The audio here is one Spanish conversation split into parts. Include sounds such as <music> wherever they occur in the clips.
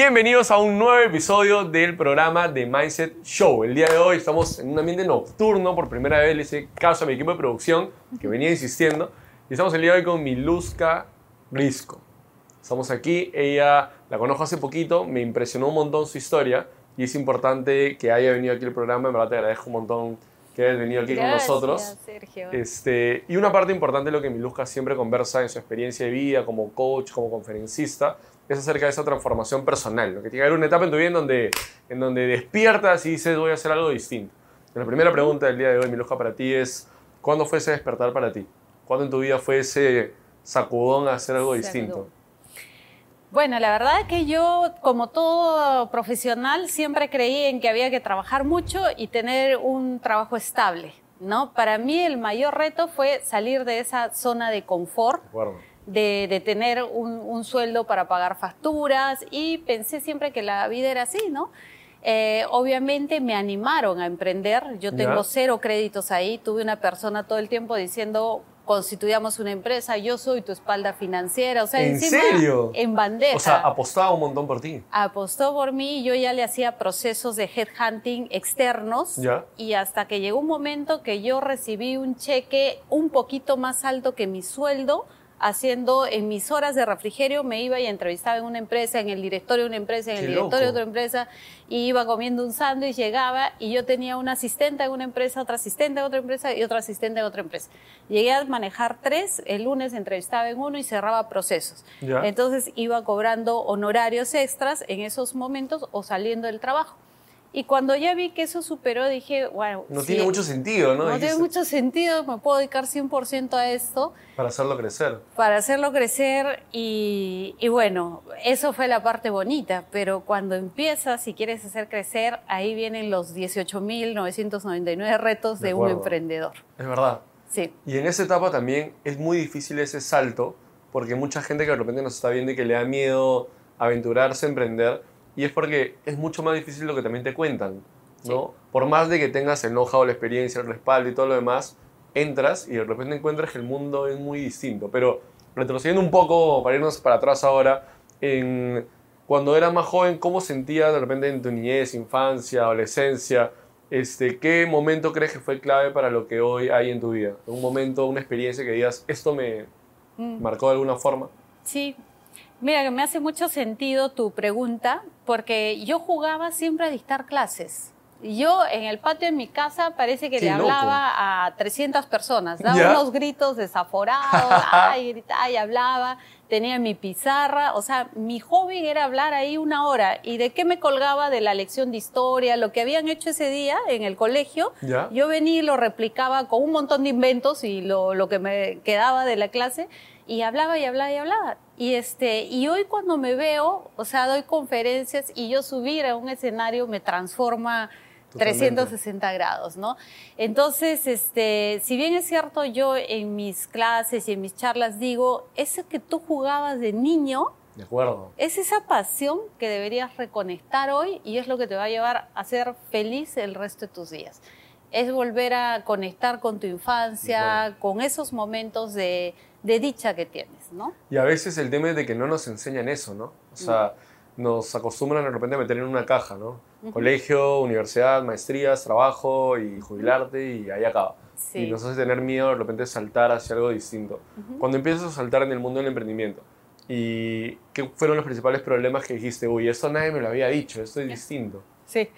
Bienvenidos a un nuevo episodio del programa de Mindset Show. El día de hoy estamos en un ambiente nocturno. Por primera vez le hice caso a mi equipo de producción que venía insistiendo. Y estamos el día de hoy con Miluska Risco. Estamos aquí. Ella la conozco hace poquito. Me impresionó un montón su historia. Y es importante que haya venido aquí al programa. En verdad te agradezco un montón que hayas venido aquí con nosotros. Sergio. Este, y una parte importante de lo que Miluska siempre conversa en su experiencia de vida como coach, como conferencista, es acerca de esa transformación personal. Lo que tiene que haber una etapa en tu vida en donde, en donde despiertas y dices, voy a hacer algo distinto. La primera pregunta del día de hoy, Miluska, para ti es, ¿cuándo fue ese despertar para ti? ¿Cuándo en tu vida fue ese sacudón a hacer algo distinto? Bueno, la verdad es que yo, como todo profesional, siempre creí en que había que trabajar mucho y tener un trabajo estable. ¿no? Para mí el mayor reto fue salir de esa zona de confort, de, de, tener un, un, sueldo para pagar facturas y pensé siempre que la vida era así, ¿no? Eh, obviamente me animaron a emprender, yo tengo cero créditos ahí, tuve una persona todo el tiempo diciendo, constituyamos una empresa, yo soy tu espalda financiera, o sea, ¿En serio? en bandeja. O sea, apostaba un montón por ti. Apostó por mí, yo ya le hacía procesos de headhunting externos ¿Ya? y hasta que llegó un momento que yo recibí un cheque un poquito más alto que mi sueldo, haciendo en mis horas de refrigerio, me iba y entrevistaba en una empresa, en el directorio de una empresa, en Qué el directorio loco. de otra empresa, y iba comiendo un sándwich, llegaba y yo tenía una asistente en una empresa, otra asistente en otra empresa y otra asistente en otra empresa. Llegué a manejar tres, el lunes entrevistaba en uno y cerraba procesos. Ya. Entonces iba cobrando honorarios extras en esos momentos o saliendo del trabajo. Y cuando ya vi que eso superó, dije, bueno, No sí, tiene mucho sentido, ¿no? no tiene mucho sentido, me puedo dedicar 100% a esto Para hacerlo crecer. para hacerlo crecer y, y bueno, eso fue la parte bonita, pero cuando empiezas y quieres hacer crecer, ahí vienen los 18.999 retos De de, un emprendedor. Es verdad. Sí, Y en esa etapa también es muy difícil ese salto, porque mucha gente que de repente nos está viendo y que le da miedo aventurarse, emprender, y es porque es mucho más difícil lo que también te cuentan, ¿no? Por más de que tengas el know-how, la experiencia, el respaldo y todo lo demás, entras y de repente encuentras que el mundo es muy distinto. Pero retrocediendo un poco, para irnos para atrás ahora, en, cuando eras más joven, ¿cómo sentías de repente en tu niñez, infancia, adolescencia? Este, ¿Qué momento crees que fue clave para lo que hoy hay en tu vida? Un momento, una experiencia que digas, esto me Mm. marcó de alguna forma. sí. Mira, que me hace mucho sentido tu pregunta, porque yo jugaba siempre a dictar clases. Yo en el patio de mi casa parece que Qué le loco. hablaba a 300 personas, daba ¿Ya? unos gritos desaforados, <laughs> ay, gritaba y hablaba, tenía mi pizarra, o sea, mi hobby era hablar ahí una hora. ¿Y de qué me colgaba? De la lección de historia, lo que habían hecho ese día en el colegio. ¿Ya? Yo venía y lo replicaba con un montón de inventos y lo, lo que me quedaba de la clase y hablaba y hablaba y hablaba. Y, este, y hoy cuando me veo, o sea, doy conferencias y yo subir a un escenario me transforma Totalmente. 360 grados, ¿no? Entonces, este, si bien es cierto, yo en mis clases y en mis charlas digo, eso que tú jugabas de niño, De acuerdo. es esa pasión que deberías reconectar hoy y es lo que te va a llevar a ser feliz el resto de tus días. Es volver a conectar con tu infancia, con esos momentos de, de dicha que tienes, ¿no? Y a veces el tema es de que no nos enseñan eso, ¿no? O sea, nos acostumbran de repente a meter en una caja, ¿no? Colegio, universidad, maestrías, trabajo y jubilarte y ahí acaba. Sí. Y nos hace tener miedo de repente saltar hacia algo distinto. Cuando empiezas a saltar en el mundo del emprendimiento, ¿y qué fueron los principales problemas que dijiste? Uy, esto nadie me lo había dicho, esto es distinto. Sí.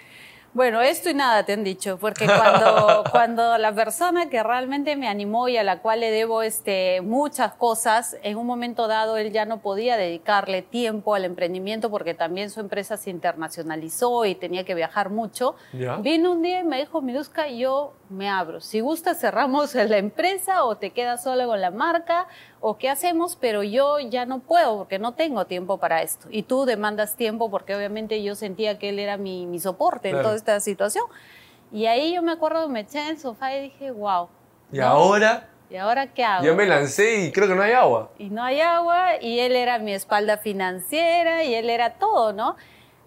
Bueno, esto y nada te han dicho, porque cuando, <laughs> cuando la persona que realmente me animó y a la cual le debo este, muchas cosas, en un momento dado él ya no podía dedicarle tiempo al emprendimiento porque también su empresa se internacionalizó y tenía que viajar mucho, ¿Ya? vino un día y me dijo, Miruska, yo me abro. Si gusta, cerramos <laughs> la empresa o te quedas sola con la marca o qué hacemos, pero yo ya no puedo porque no tengo tiempo para esto. Y tú demandas tiempo porque obviamente yo sentía que él era mi, mi soporte en toda esta situación. Y ahí yo me acuerdo, me eché en el sofá y dije, wow. Y ¿no? ahora ¿Y ahora qué hago? ya me lancé y creo que no hay agua. y no hay agua, y él era mi espalda financiera, y él era todo, ¿no?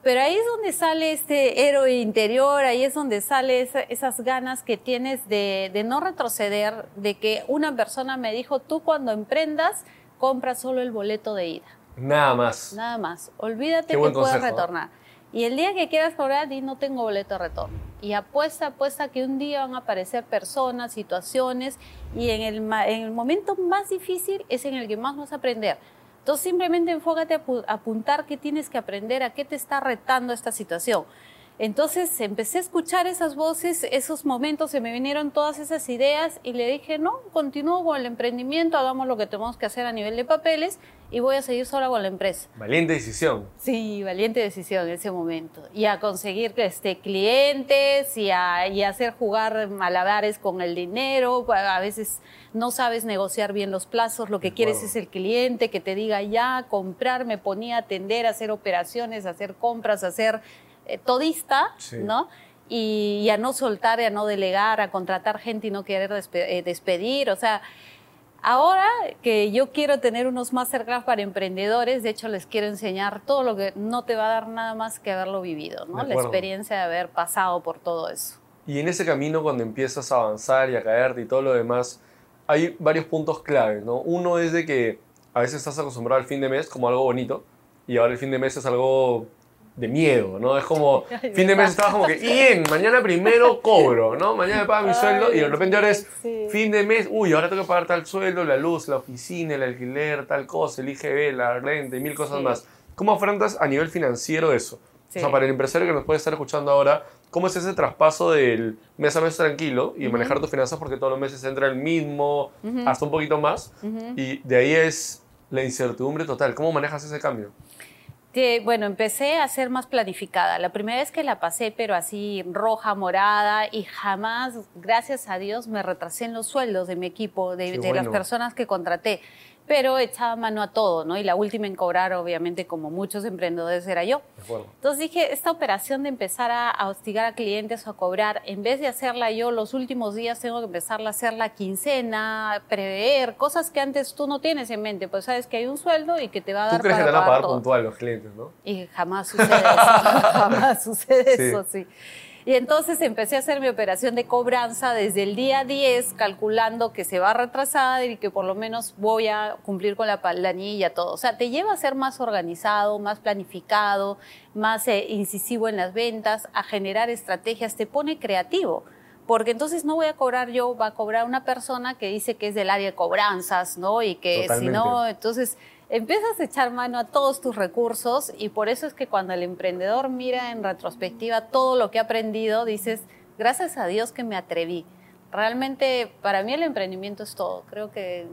Pero ahí es donde sale este héroe interior, ahí es donde sale esa- esas ganas que tienes de, de no retroceder, de que una persona me dijo, tú cuando emprendas, compra solo el boleto de ida. Nada más. Nada más. Olvídate que puedes ¿eh? retornar. Y el día que quieras cobrar, di no tengo boleto de retorno. Y apuesta, apuesta que un día van a aparecer personas, situaciones, y en el, en el momento más difícil es en el que más vas a aprender. Entonces simplemente enfócate a pu- a apuntar qué tienes que aprender, a qué te está retando esta situación. Entonces empecé a escuchar esas voces, esos momentos, se me vinieron todas esas ideas y le dije, no, continúo con el emprendimiento, hagamos lo que tenemos que hacer a nivel de papeles y voy a seguir sola con la empresa. Valiente decisión. Sí, valiente decisión en ese momento. Y a conseguir este, clientes y a, y hacer jugar malabares con el dinero. A veces no sabes negociar bien los plazos, lo que De quieres acuerdo. es el cliente que te diga ya, comprar, me ponía a atender, a hacer operaciones, a hacer compras, a hacer eh, todista, Sí. ¿no? Y, y a no soltar, a no delegar, a contratar gente y no querer despe- eh, despedir. O sea, Ahora que yo quiero tener unos masterclass para emprendedores, de hecho les quiero enseñar todo lo que no te va a dar nada más que haberlo vivido, ¿no? La experiencia de haber pasado por todo eso. Y en ese camino, cuando empiezas a avanzar y a caerte y todo lo demás, hay varios puntos claves, ¿no? Uno es de que a veces estás acostumbrado al fin de mes como algo bonito y ahora el fin de mes es algo de miedo, ¿no? Es como, <laughs> Ay, fin de mes estabas como que, bien, mañana primero cobro, ¿no? Mañana me pagan mi Ay, sueldo y de repente ahora es sí. fin de mes, uy, ahora tengo que pagar tal sueldo, la luz, la oficina, el alquiler, tal cosa, el IGB, la renta y mil cosas Sí. más. ¿Cómo afrontas a nivel financiero eso? Sí. O sea, para el empresario que nos puede estar escuchando ahora, ¿cómo es ese traspaso del mes a mes tranquilo y manejar tus finanzas porque todos los meses entra el mismo, Ujú. hasta un poquito más? Y de ahí es la incertidumbre total. ¿Cómo manejas ese cambio? Que, bueno, empecé a ser más planificada. La primera vez que la pasé, pero así roja, morada, y jamás, gracias a Dios, me retrasé en los sueldos de mi equipo, de, las personas que contraté. Pero echaba mano a todo, ¿no? Y la última en cobrar, obviamente, como muchos emprendedores, era yo. De acuerdo. Entonces dije, esta operación de empezar a, a hostigar a clientes o a cobrar, en vez de hacerla yo los últimos días, tengo que empezarla a hacer la quincena, prever, cosas que antes tú no tienes en mente. Pues sabes que hay un sueldo y que te va a Tú dar crees que te van a pagar pagar todo. puntual los clientes, ¿no? Y jamás sucede eso, <laughs> jamás sucede Sí. eso, sí. Y entonces empecé a hacer mi operación de cobranza desde el día 10, calculando que se va a retrasar y que por lo menos voy a cumplir con la planilla, todo. O sea, te lleva a ser más organizado, más planificado, más eh, incisivo en las ventas, a generar estrategias, te pone creativo. Porque entonces no voy a cobrar yo, va a cobrar una persona que dice que es del área de cobranzas, ¿no? Y que si no, entonces empiezas a echar mano a todos tus recursos y por eso es que cuando el emprendedor mira en retrospectiva todo lo que ha aprendido, dices, gracias a Dios que me atreví. Realmente para mí el emprendimiento es todo. Creo que,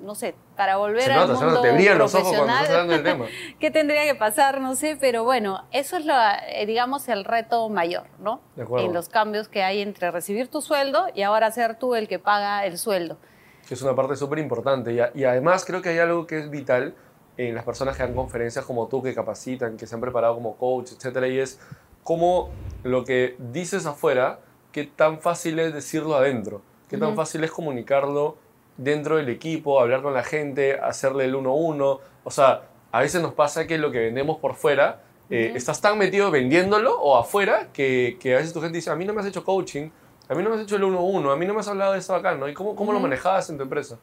no sé, para volver Se al nota, se mundo nota, te brillan los ojos cuando estás hablando del tema. <laughs> ¿Qué tendría que pasar? No sé, pero bueno, eso es, la, eh, digamos, el reto mayor, ¿no? De acuerdo. En los cambios que hay entre recibir tu sueldo y ahora ser tú el que paga el sueldo. Que es una parte súper importante. Y, además creo que hay algo que es vital en las personas que dan conferencias como tú, que capacitan, que se han preparado como coach, etcétera, y es cómo lo que dices afuera, qué tan fácil es decirlo adentro, qué tan fácil es comunicarlo dentro del equipo, hablar con la gente, hacerle el uno a uno. O sea, a veces nos pasa que lo que vendemos por fuera, eh, estás tan metido vendiéndolo o afuera que, que a veces tu gente dice, a mí no me has hecho coaching, a mí no me has hecho el uno a uno, a mí no me has hablado de esto acá, ¿no? ¿Y cómo, cómo lo manejabas en tu empresa?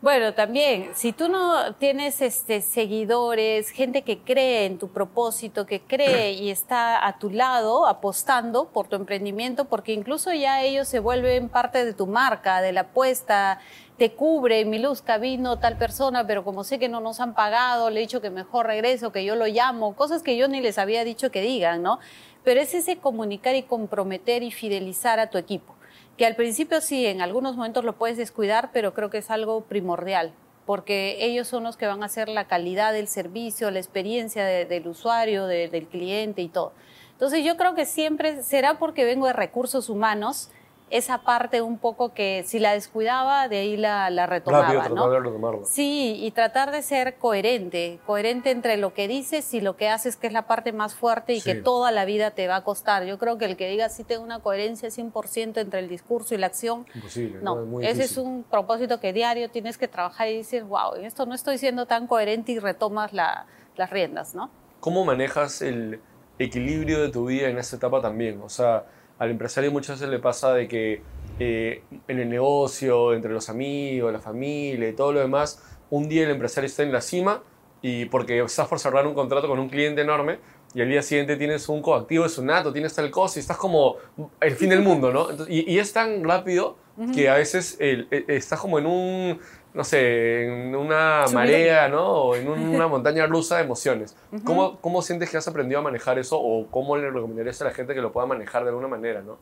Bueno, también, si tú no tienes este, seguidores, gente que cree en tu propósito, que cree y está a tu lado apostando por tu emprendimiento, porque incluso ya ellos se vuelven parte de tu marca, de la apuesta, te cubre, Miluska vino tal persona, pero como sé que no nos han pagado, le he dicho que mejor regreso, que yo lo llamo, cosas que yo ni les había dicho que digan, ¿no? Pero es ese comunicar y comprometer y fidelizar a tu equipo que al principio sí, en algunos momentos lo puedes descuidar, pero creo que es algo primordial, porque ellos son los que van a hacer la calidad del servicio, la experiencia de- del usuario, de- del cliente y todo. Entonces yo creo que siempre será porque vengo de recursos humanos, esa parte un poco que si la descuidaba, de ahí la, la retomaba, Rápido ¿no? de retomarlo. Sí, y tratar de ser coherente, coherente entre lo que dices y lo que haces, que es la parte más fuerte y Sí. que toda la vida te va a costar. Yo creo que el que diga sí tengo una coherencia 100% entre el discurso y la acción, Imposible, no, Es muy ese es un propósito que diario tienes que trabajar y dices, wow, en esto no estoy siendo tan coherente y retomas la- las riendas, ¿no? ¿Cómo manejas el equilibrio de tu vida en esa etapa también? O sea, al empresario muchas veces le pasa de que eh, en el negocio, entre los amigos, la familia y todo lo demás, un día el empresario está en la cima y porque estás por cerrar un contrato con un cliente enorme y al día siguiente tienes un coactivo de sunato, tienes tal cosa y estás como el fin del mundo, ¿no? y, y, es tan rápido que a veces el, e, estás como en un, no sé, en una marea, ¿no? O en una <laughs> montaña rusa de emociones. ¿Cómo, ¿Cómo sientes que has aprendido a manejar eso o cómo le recomendarías a la gente que lo pueda manejar de alguna manera, ¿no?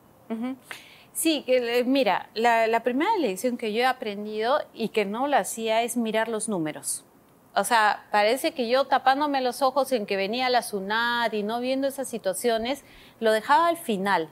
Sí, que, mira, la, la, primera lección que yo he aprendido y que no la hacía es mirar los números. O sea, parece que yo tapándome los ojos en que venía la SUNAT y no viendo esas situaciones, lo dejaba al final.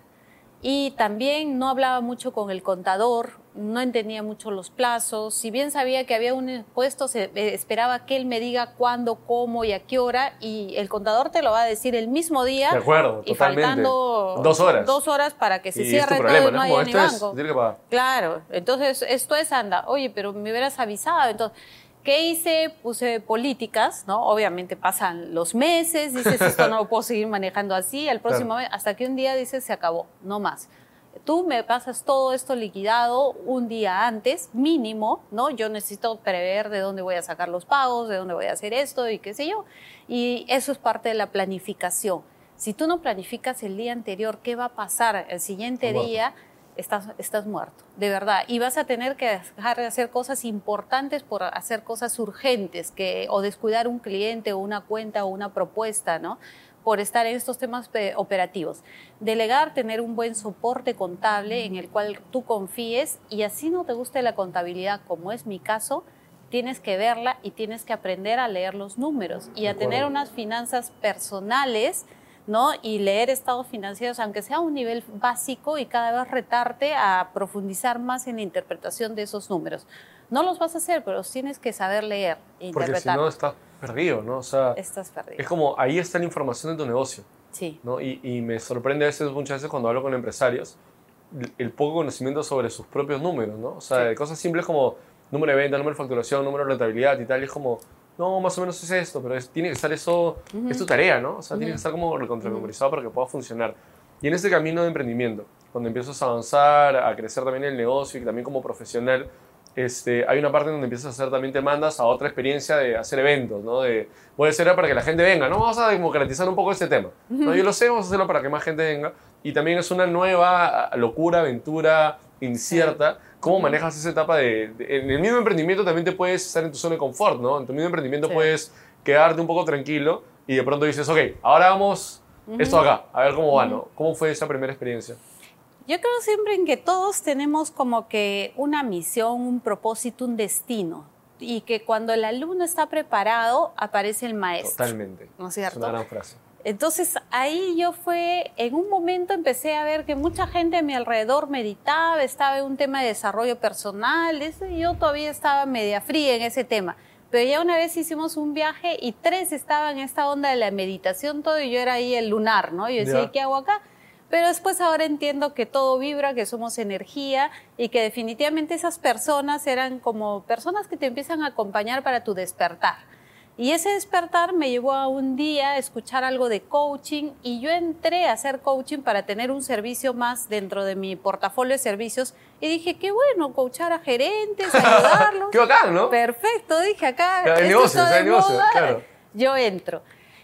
Y también no hablaba mucho con el contador, no entendía mucho los plazos. Si bien sabía que había un impuesto, se, eh, esperaba que él me diga cuándo, cómo y a qué hora. Y el contador te lo va a decir el mismo día. De acuerdo, y totalmente. faltando dos horas. Dos horas para que se cierre todo y no, haya ni banco. Es, claro, entonces esto es anda. Oye, pero me hubieras avisado. Entonces, ¿Qué hice? Puse políticas, ¿no? Obviamente pasan los meses, dices, esto no <laughs> lo puedo seguir manejando así, el próximo mes, hasta que un día dices, se acabó, no más. Tú me pasas todo esto liquidado un día antes, mínimo, ¿no? Yo necesito prever de dónde voy a sacar los pagos, de dónde voy a hacer esto y qué sé yo. Y eso es parte de la planificación. Si tú no planificas el día anterior qué va a pasar el siguiente día, estás, estás muerto, de verdad. Y vas a tener que dejar de hacer cosas importantes por hacer cosas urgentes, que, o descuidar un cliente o una cuenta o una propuesta, ¿no? Por estar en estos temas operativos. Delegar, tener un buen soporte contable en el cual tú confíes y así no te guste la contabilidad, como es mi caso, tienes que verla y tienes que aprender a leer los números y a tener unas finanzas personales ¿no? Y leer estados financieros, aunque sea a un nivel básico y cada vez retarte a profundizar más en la interpretación de esos números. No los vas a hacer, pero tienes que saber leer e interpretar. Porque si no estás perdido, ¿no? O sea, estás perdido. Es como, ahí está la información de tu negocio. Sí. ¿no? Y, y me sorprende a veces, muchas veces cuando hablo con empresarios, el poco conocimiento sobre sus propios números, ¿no? O sea, de cosas simples como número de venta, número de facturación, número de rentabilidad y tal, y es como, no, más o menos es esto, pero tiene que estar eso, es tu tarea, ¿no? O sea, tiene que estar como recontramemorizado para que pueda funcionar. Y en este camino de emprendimiento, cuando empiezas a avanzar, a crecer también el negocio y también como profesional, este, hay una parte donde empiezas a hacer también te mandas a otra experiencia de hacer eventos, ¿no? De, voy a hacerlo para que la gente venga, ¿no? Vamos a democratizar un poco este tema. ¿no? Yo lo sé, vamos a hacerlo para que más gente venga. Y también es una nueva locura, aventura incierta. ¿Cómo manejas esa etapa de, En el mismo emprendimiento también te puedes estar en tu zona de confort, ¿no? En tu mismo emprendimiento puedes quedarte un poco tranquilo y de pronto dices, ok, ahora vamos esto acá, a ver cómo va, ¿no? ¿Cómo fue esa primera experiencia? Yo creo siempre en que todos tenemos como que una misión, un propósito, un destino. Y que cuando el alumno está preparado, aparece el maestro. Totalmente. ¿No es cierto? Es una gran frase. Entonces ahí yo fue, en un momento empecé a ver que mucha gente a mi alrededor meditaba, estaba en un tema de desarrollo personal, y yo todavía estaba media fría en ese tema. Pero ya una vez hicimos un viaje y tres estaban en esta onda de la meditación todo y yo era ahí el lunar, ¿no? Yo decía, ¿qué hago acá? Pero después ahora entiendo que todo vibra, que somos energía y que definitivamente esas personas eran como personas que te empiezan a acompañar para tu despertar. Y ese despertar me llevó a un día a escuchar algo de coaching y yo entré a hacer coaching para tener un servicio más dentro de mi portafolio de servicios y dije, qué bueno, coachar a gerentes, <laughs> ayudarlos. qué bacán, ¿no? Perfecto, dije acá. negocio, el negocio, claro. Yo entro.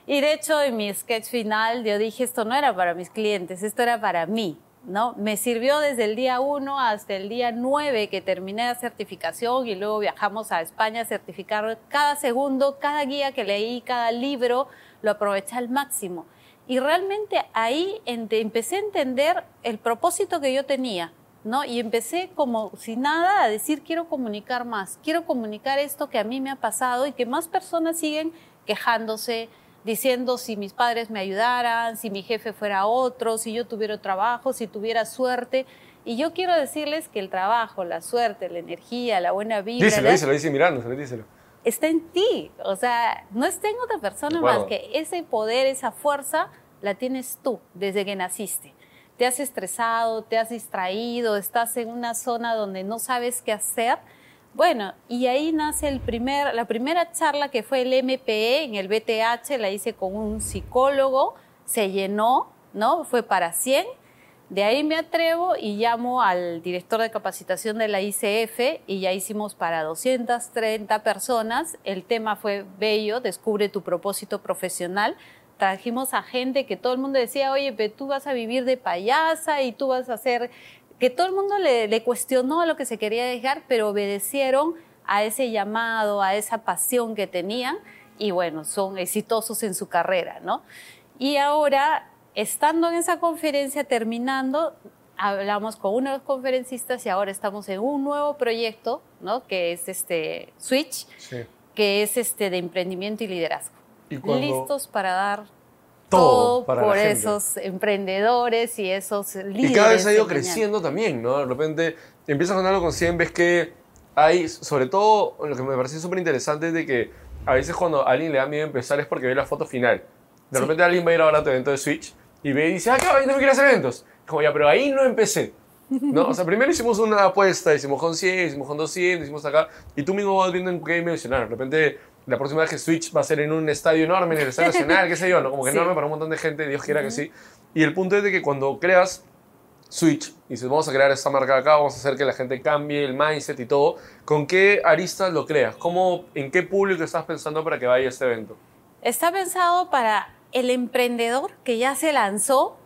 Y de hecho, en mi sketch final, yo dije, esto no era para mis clientes, esto era para mí. ¿no? Me sirvió desde el día 1 hasta el día 9 que terminé la certificación y luego viajamos a España a certificar cada segundo, cada guía que leí, cada libro, lo aproveché al máximo. Y realmente ahí empecé a entender el propósito que yo tenía, ¿no? Y empecé como sin nada a decir, quiero comunicar más, quiero comunicar esto que a mí me ha pasado y que más personas siguen quejándose, diciendo si mis padres me ayudaran, si mi jefe fuera otro, si yo tuviera trabajo, si tuviera suerte. Y yo quiero decirles que el trabajo, la suerte, la energía, la buena vida... Díselo, díselo, dice mirando, díselo. Está en ti. O sea, no está en otra persona más que ese poder, esa fuerza, la tienes tú desde que naciste. Te has estresado, te has distraído, estás en una zona donde no sabes qué hacer bueno, y ahí nace el primer, la primera charla que fue el MPE en el BTH, la hice con un psicólogo, se llenó, ¿no? Fue para 100. De ahí me atrevo y llamo al director de capacitación de la ICF y ya hicimos para 230 personas. El tema fue bello, descubre tu propósito profesional. Trajimos a gente que todo el mundo decía, oye, pero tú vas a vivir de payasa y tú vas a hacer... Que todo el mundo le, le cuestionó lo que se quería dejar, pero obedecieron a ese llamado, a esa pasión que tenían y bueno, son exitosos en su carrera, ¿no? Y ahora estando en esa conferencia, terminando, hablamos con uno de los conferencistas y ahora estamos en un nuevo proyecto, ¿no? Que es este Switch, que es este de emprendimiento y liderazgo. Listos para dar todo, por esos emprendedores y esos líderes. Y cada vez ha ido creciendo también, ¿no? De repente empiezas con algo con 100, ves que hay, sobre todo, lo que me parece súper interesante es de que a veces cuando a alguien le da miedo empezar es porque ve la foto final. De repente alguien va a ir ahora a tu evento de Switch y ve y dice, ah, cabrón, no me quiero hacer eventos. Como ya, pero ahí no empecé. ¿no? O sea, primero hicimos una apuesta, hicimos con 100, hicimos con 200, hicimos acá, y tú mismo vas viendo en qué mencionar. De repente, la próxima vez que Switch va a ser en un estadio enorme, en el Estadio Nacional, qué sé yo, ¿no? Como que <laughs> enorme para un montón de gente, Dios quiera que sí. Y el punto es de que cuando creas Switch y dices, vamos a crear esta marca acá, vamos a hacer que la gente cambie el mindset y todo, ¿con qué aristas lo creas? ¿Cómo, ¿En qué público estás pensando para que vaya este evento? Está pensado para el emprendedor que ya se lanzó,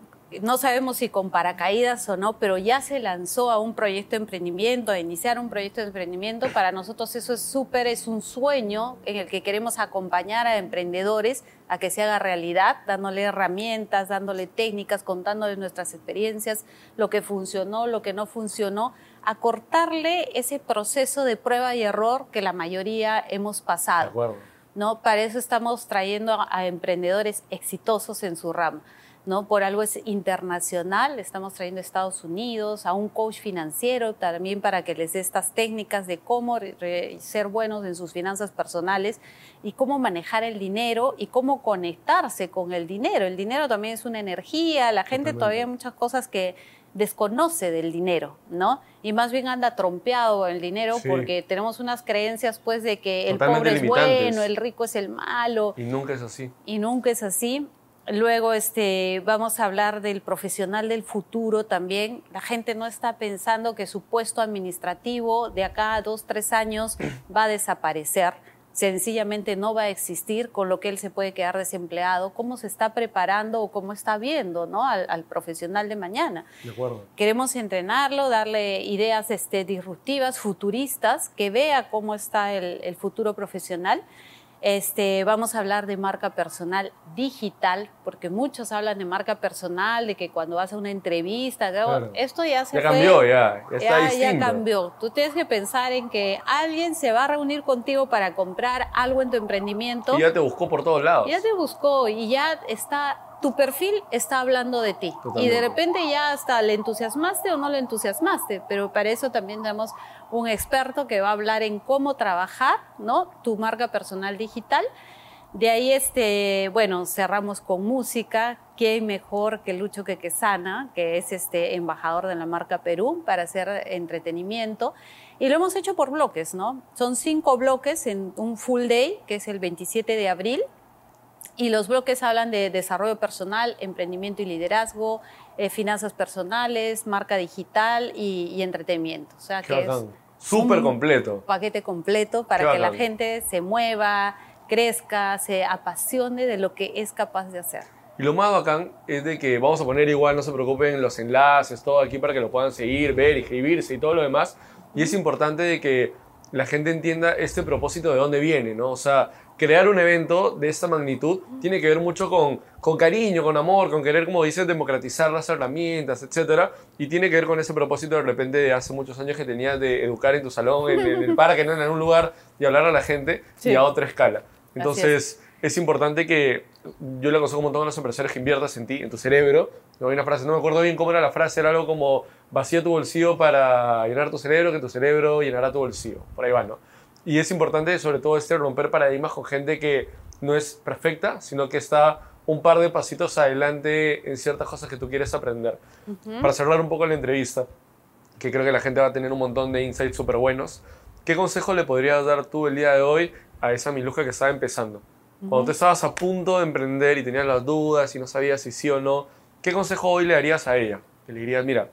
no sabemos si con paracaídas o no, pero ya se lanzó a un proyecto de emprendimiento, a iniciar un proyecto de emprendimiento, para nosotros eso es súper, es un sueño en el que queremos acompañar a emprendedores a que se haga realidad, dándole herramientas, dándole técnicas, contándole nuestras experiencias, lo que funcionó, lo que no funcionó, acortarle ese proceso de prueba y error que la mayoría hemos pasado. De acuerdo ¿no? Para eso estamos trayendo a, emprendedores exitosos en su rama. ¿No? Por algo es internacional, estamos trayendo a Estados Unidos, a un coach financiero también para que les dé estas técnicas de cómo ser buenos en sus finanzas personales y cómo manejar el dinero y cómo conectarse con el dinero. El dinero también es una energía, la gente todavía hay muchas cosas que desconoce del dinero, ¿no? Y más bien anda trompeado el dinero porque tenemos unas creencias pues de que el pobre es bueno, el rico es el malo. Y nunca es así. Y nunca es así. Luego este, vamos a hablar del profesional del futuro también. La gente no está pensando que su puesto administrativo de acá a dos, tres años va a desaparecer sencillamente no va a existir, con lo que él se puede quedar desempleado, cómo se está preparando o cómo está viendo ¿no? al, profesional de mañana. De acuerdo. Queremos entrenarlo, darle ideas este, disruptivas, futuristas, que vea cómo está el futuro profesional este, vamos a hablar de marca personal digital, porque muchos hablan de marca personal, de que cuando vas a una entrevista, esto ya se ya cambió, ya, ya, ya, cambió. Tú tienes que pensar en que alguien se va a reunir contigo para comprar algo en tu emprendimiento. Y ya te buscó por todos lados. Ya te buscó y ya está tu perfil está hablando de ti. Y de repente ya hasta le entusiasmaste o no le entusiasmaste, pero para eso también tenemos un experto que va a hablar en cómo trabajar, ¿no? Tu marca personal digital. De ahí, este, bueno, cerramos con música. ¿Qué mejor que Lucho Quequesana, que es este embajador de la marca Perú para hacer entretenimiento? Y lo hemos hecho por bloques, ¿no? Son cinco bloques en un full day, que es el 27 de abril, y los bloques hablan de desarrollo personal, emprendimiento y liderazgo, eh, finanzas personales, marca digital y, entretenimiento. O sea que es súper completo. Paquete completo para que la gente se mueva, crezca, se apasione de lo que es capaz de hacer. Y lo más bacán es de que vamos a poner igual, no se preocupen, los enlaces, todo aquí para que lo puedan seguir, ver, inscribirse y todo lo demás. Y es importante de que la gente entienda este propósito de dónde viene, ¿no? O sea, crear un evento de esta magnitud tiene que ver mucho con, con cariño, con amor, con querer, como dices, democratizar las herramientas, etc. Y tiene que ver con ese propósito de repente de hace muchos años que tenías de educar en tu salón, en, el parque, ¿no? en un lugar y hablar a la gente y a otra escala. Entonces, es. importante que yo le aconsejo un montón a los empresarios que inviertas en ti, en tu cerebro. No hay una frase, no me acuerdo bien cómo era la frase, era algo como vacía tu bolsillo para llenar tu cerebro, que tu cerebro llenará tu bolsillo. Por ahí va, ¿no? Y es importante, sobre todo, este romper paradigmas con gente que no es perfecta, sino que está un par de pasitos adelante en ciertas cosas que tú quieres aprender. Para cerrar un poco la entrevista, que creo que la gente va a tener un montón de insights súper buenos, ¿qué consejo le podrías dar tú el día de hoy a esa Miluja que estaba empezando? Cuando tú estabas a punto de emprender y tenías las dudas y no sabías si sí o no, ¿qué consejo hoy le darías a ella? que le dirías, mira,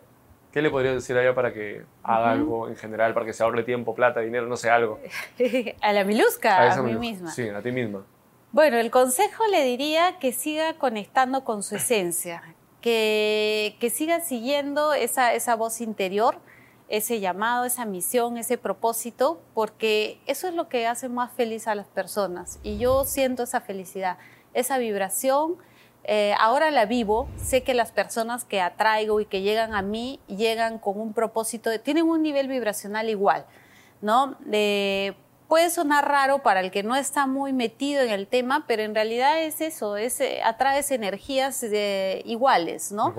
¿qué le podrías decir a ella para que haga algo en general, para que se ahorre tiempo, plata, dinero, no sé, algo? <laughs> a la milusca, a, esa mí Milusca. misma. Sí, a ti misma. Bueno, el consejo le diría que siga conectando con su esencia, que, que siga siguiendo esa, esa voz interior, ese llamado, esa misión, ese propósito, porque eso es lo que hace más feliz a las personas. Y yo siento esa felicidad, esa vibración. Eh, ahora la vivo, sé que las personas que atraigo y que llegan a mí llegan con un propósito, de- tienen un nivel vibracional igual, ¿no? De- puede sonar raro para el que no está muy metido en el tema, pero en realidad es eso, es, eh, atraes energías eh, iguales, ¿no?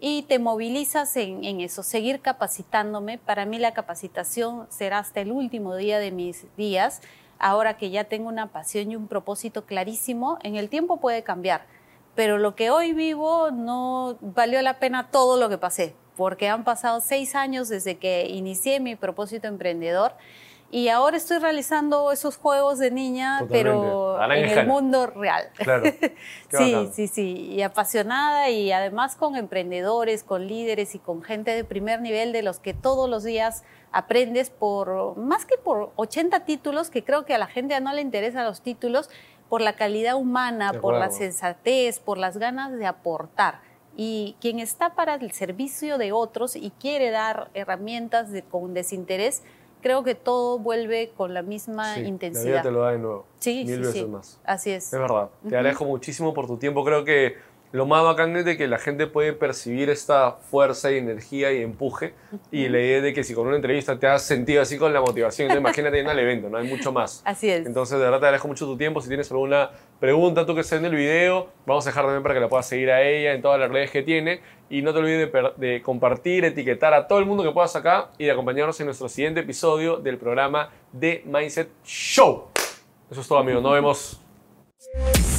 y te movilizas en, en eso, seguir capacitándome. Para mí la capacitación será hasta el último día de mis días. Ahora que ya tengo una pasión y un propósito clarísimo, en el tiempo puede cambiar, pero lo que hoy vivo no valió la pena todo lo que pasé, porque han pasado seis años desde que inicié mi propósito emprendedor. Y ahora estoy realizando esos juegos de niña, Totalmente. pero en el mundo real. Claro. <laughs> Sí, sí, sí, y apasionada y además con emprendedores, con líderes y con gente de primer nivel de los que todos los días aprendes por, más que por 80 títulos, que creo que a la gente ya no le interesan los títulos, por la calidad humana, De por la sensatez, por las ganas de aportar. Y quien está para el servicio de otros y quiere dar herramientas de- con desinterés, creo que todo vuelve con la misma Sí, La vida intensidad. te lo da de nuevo. Sí, Mil sí, veces sí. más. Así es. Es verdad. Te agradezco muchísimo por tu tiempo. Creo que lo más bacán es de que la gente puede percibir esta fuerza y energía y empuje. Y la idea es de que si con una entrevista te has sentido así con la motivación, entonces imagínate yendo al evento, no hay mucho más. <laughs> Así es. Entonces, de verdad te agradezco mucho tu tiempo. Si tienes alguna pregunta, tú que estés en el video, vamos a dejar también para que la puedas seguir a ella en todas las redes que tiene. Y no te olvides de compartir, etiquetar a todo el mundo que puedas acá y de acompañarnos en nuestro siguiente episodio del programa de Mindset Show. Eso es todo, amigos. Nos vemos.